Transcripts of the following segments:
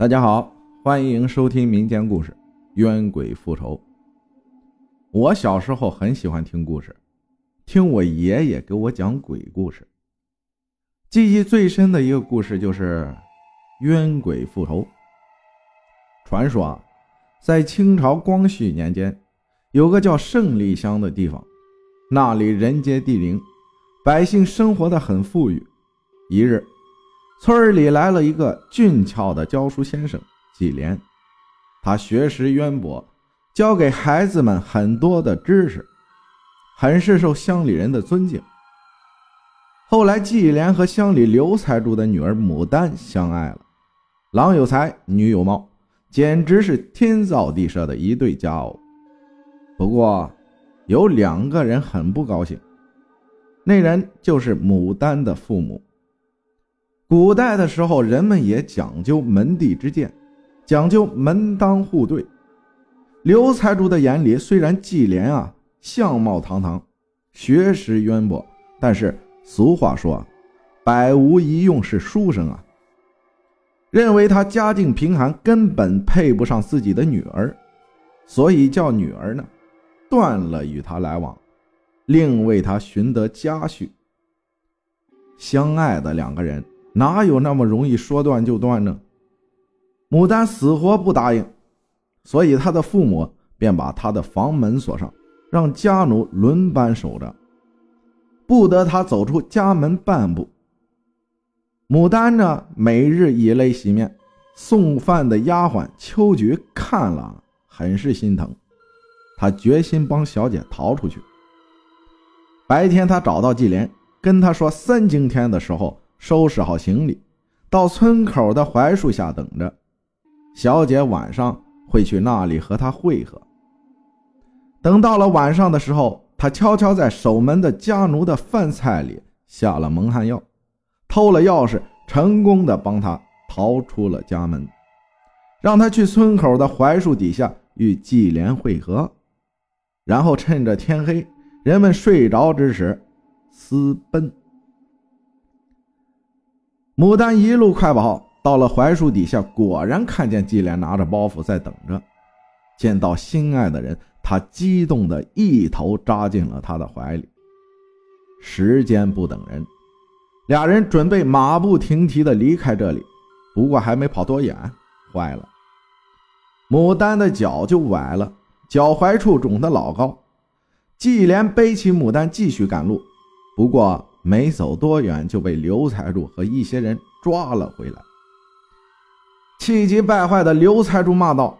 大家好，欢迎收听民间故事《冤鬼复仇》。我小时候很喜欢听故事，听我爷爷给我讲鬼故事。记忆最深的一个故事就是冤鬼复仇。传说啊，在清朝光绪年间，有个叫胜利乡的地方，那里人杰地灵，百姓生活的很富裕。一日。村里来了一个俊俏的教书先生纪莲，他学识渊博，教给孩子们很多的知识，很是受乡里人的尊敬。后来，纪莲和乡里刘财主的女儿牡丹相爱了，郎有才，女有貌，简直是天造地设的一对佳偶。不过，有两个人很不高兴，那人就是牡丹的父母。古代的时候，人们也讲究门第之见，讲究门当户对。刘财主的眼里，虽然纪莲啊相貌堂堂，学识渊博，但是俗话说啊，百无一用是书生啊。认为他家境贫寒，根本配不上自己的女儿，所以叫女儿呢断了与他来往，另为他寻得家婿。相爱的两个人。哪有那么容易说断就断呢？牡丹死活不答应，所以他的父母便把他的房门锁上，让家奴轮班守着，不得他走出家门半步。牡丹呢，每日以泪洗面，送饭的丫鬟秋菊看了很是心疼，她决心帮小姐逃出去。白天，他找到纪莲，跟她说三更天的时候。收拾好行李，到村口的槐树下等着。小姐晚上会去那里和他会合。等到了晚上的时候，他悄悄在守门的家奴的饭菜里下了蒙汗药，偷了钥匙，成功的帮他逃出了家门，让他去村口的槐树底下与纪莲会合，然后趁着天黑，人们睡着之时私奔。牡丹一路快跑，到了槐树底下，果然看见纪莲拿着包袱在等着。见到心爱的人，他激动的一头扎进了他的怀里。时间不等人，俩人准备马不停蹄的离开这里。不过还没跑多远，坏了，牡丹的脚就崴了，脚踝处肿得老高。纪莲背起牡丹继续赶路，不过。没走多远，就被刘财主和一些人抓了回来。气急败坏的刘财主骂道：“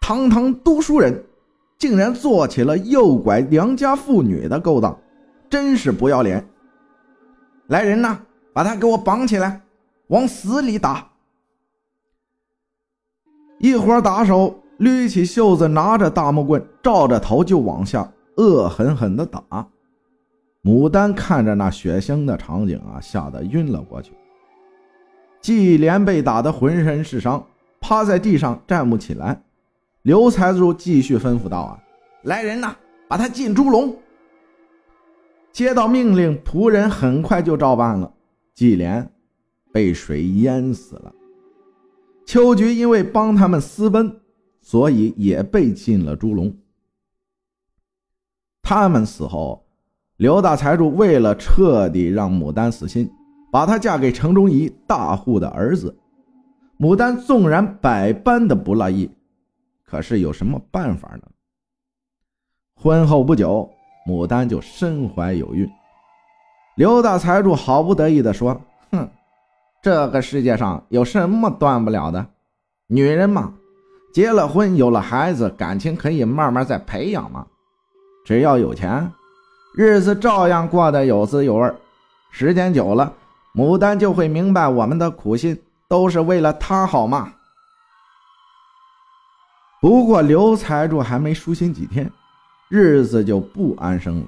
堂堂读书人，竟然做起了诱拐良家妇女的勾当，真是不要脸！来人呐，把他给我绑起来，往死里打！”一伙打手捋起袖子，拿着大木棍，照着头就往下恶狠狠地打。牡丹看着那血腥的场景啊，吓得晕了过去。纪莲被打得浑身是伤，趴在地上站不起来。刘财主继续吩咐道：“啊，来人呐，把他进猪笼。”接到命令，仆人很快就照办了。纪莲被水淹死了。秋菊因为帮他们私奔，所以也被进了猪笼。他们死后。刘大财主为了彻底让牡丹死心，把她嫁给城中一大户的儿子。牡丹纵然百般的不乐意，可是有什么办法呢？婚后不久，牡丹就身怀有孕。刘大财主毫不得意地说：“哼，这个世界上有什么断不了的？女人嘛，结了婚有了孩子，感情可以慢慢再培养嘛。只要有钱。”日子照样过得有滋有味，时间久了，牡丹就会明白我们的苦心都是为了她好嘛。不过刘财主还没舒心几天，日子就不安生了。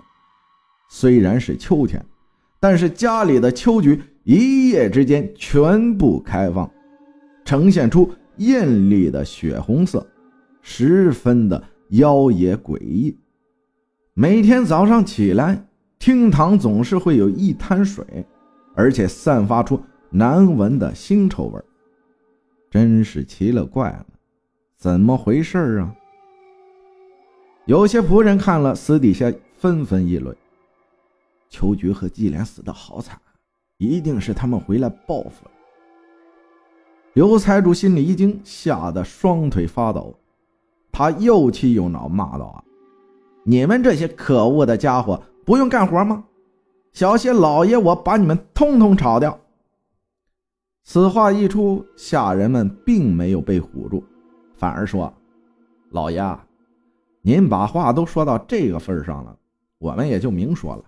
虽然是秋天，但是家里的秋菊一夜之间全部开放，呈现出艳丽的血红色，十分的妖冶诡异。每天早上起来，厅堂总是会有一滩水，而且散发出难闻的腥臭味真是奇了怪了，怎么回事啊？有些仆人看了，私底下纷纷议论：“秋菊和季莲死的好惨，一定是他们回来报复了。”刘财主心里一惊，吓得双腿发抖，他又气又恼，骂道：“啊，你们这些可恶的家伙，不用干活吗？小心老爷我把你们通通炒掉！”此话一出，下人们并没有被唬住，反而说：“老爷，您把话都说到这个份上了，我们也就明说了，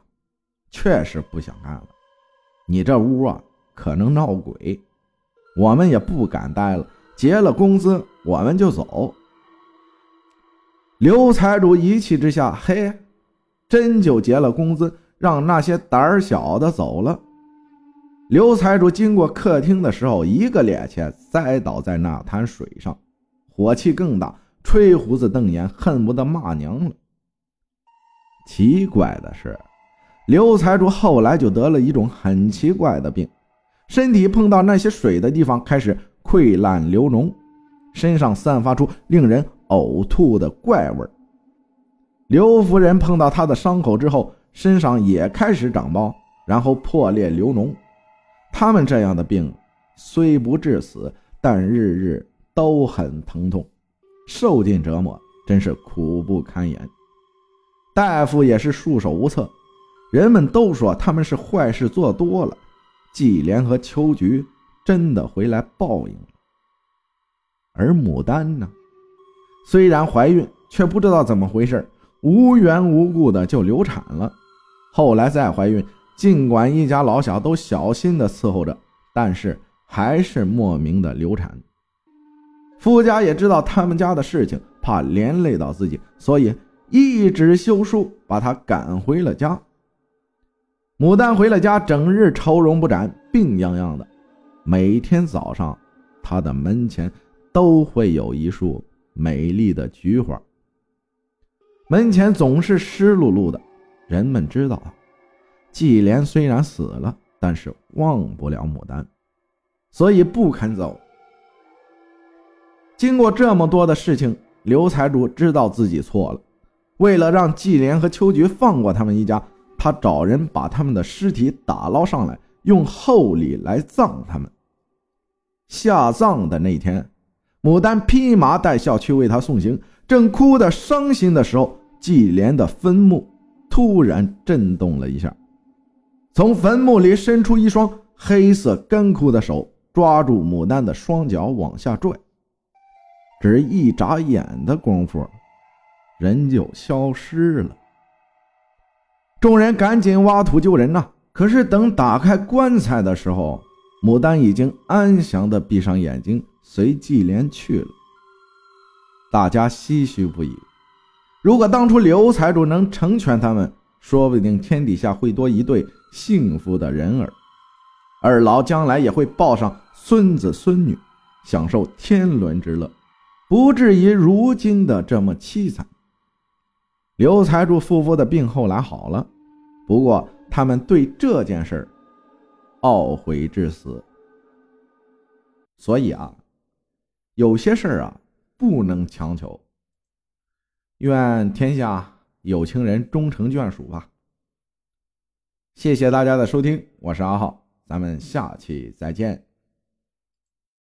确实不想干了。你这屋啊，可能闹鬼，我们也不敢待了。结了工资，我们就走。”刘财主一气之下，嘿，真就结了工资，让那些胆小的走了。刘财主经过客厅的时候，一个趔趄栽倒在那滩水上，火气更大，吹胡子瞪眼，恨不得骂娘了。奇怪的是，刘财主后来就得了一种很奇怪的病，身体碰到那些水的地方开始溃烂流脓，身上散发出令人呕吐的怪味。刘夫人碰到他的伤口之后，身上也开始长包，然后破裂流脓。他们这样的病，虽不致死，但日日都很疼痛，受尽折磨，真是苦不堪言。大夫也是束手无策，人们都说他们是坏事做多了。季莲和秋菊真的回来报应了，而牡丹呢，虽然怀孕，却不知道怎么回事，无缘无故的就流产了，后来再怀孕。尽管一家老小都小心的伺候着，但是还是莫名的流产。夫家也知道他们家的事情，怕连累到自己，所以一纸休书把他赶回了家。牡丹回了家，整日愁容不展，病殃殃的。每天早上，他的门前都会有一束美丽的菊花，门前总是湿漉漉的。人们知道。季莲虽然死了，但是忘不了牡丹，所以不肯走。经过这么多的事情，刘财主知道自己错了。为了让季莲和秋菊放过他们一家，他找人把他们的尸体打捞上来，用厚礼来葬他们。下葬的那天，牡丹披麻戴孝去为他送行，正哭得伤心的时候，季莲的坟墓突然震动了一下。从坟墓里伸出一双黑色干枯的手，抓住牡丹的双脚往下拽。只一眨眼的功夫，人就消失了。众人赶紧挖土救人呐！可是等打开棺材的时候，牡丹已经安详地闭上眼睛，随季莲去了。大家唏嘘不已。如果当初刘财主能成全他们，说不定天底下会多一对。幸福的人儿，二老将来也会抱上孙子孙女，享受天伦之乐，不至于如今的这么凄惨。刘财主夫妇的病后来好了，不过他们对这件事儿懊悔至死。所以啊，有些事儿啊不能强求。愿天下有情人终成眷属吧。谢谢大家的收听，我是阿浩，咱们下期再见。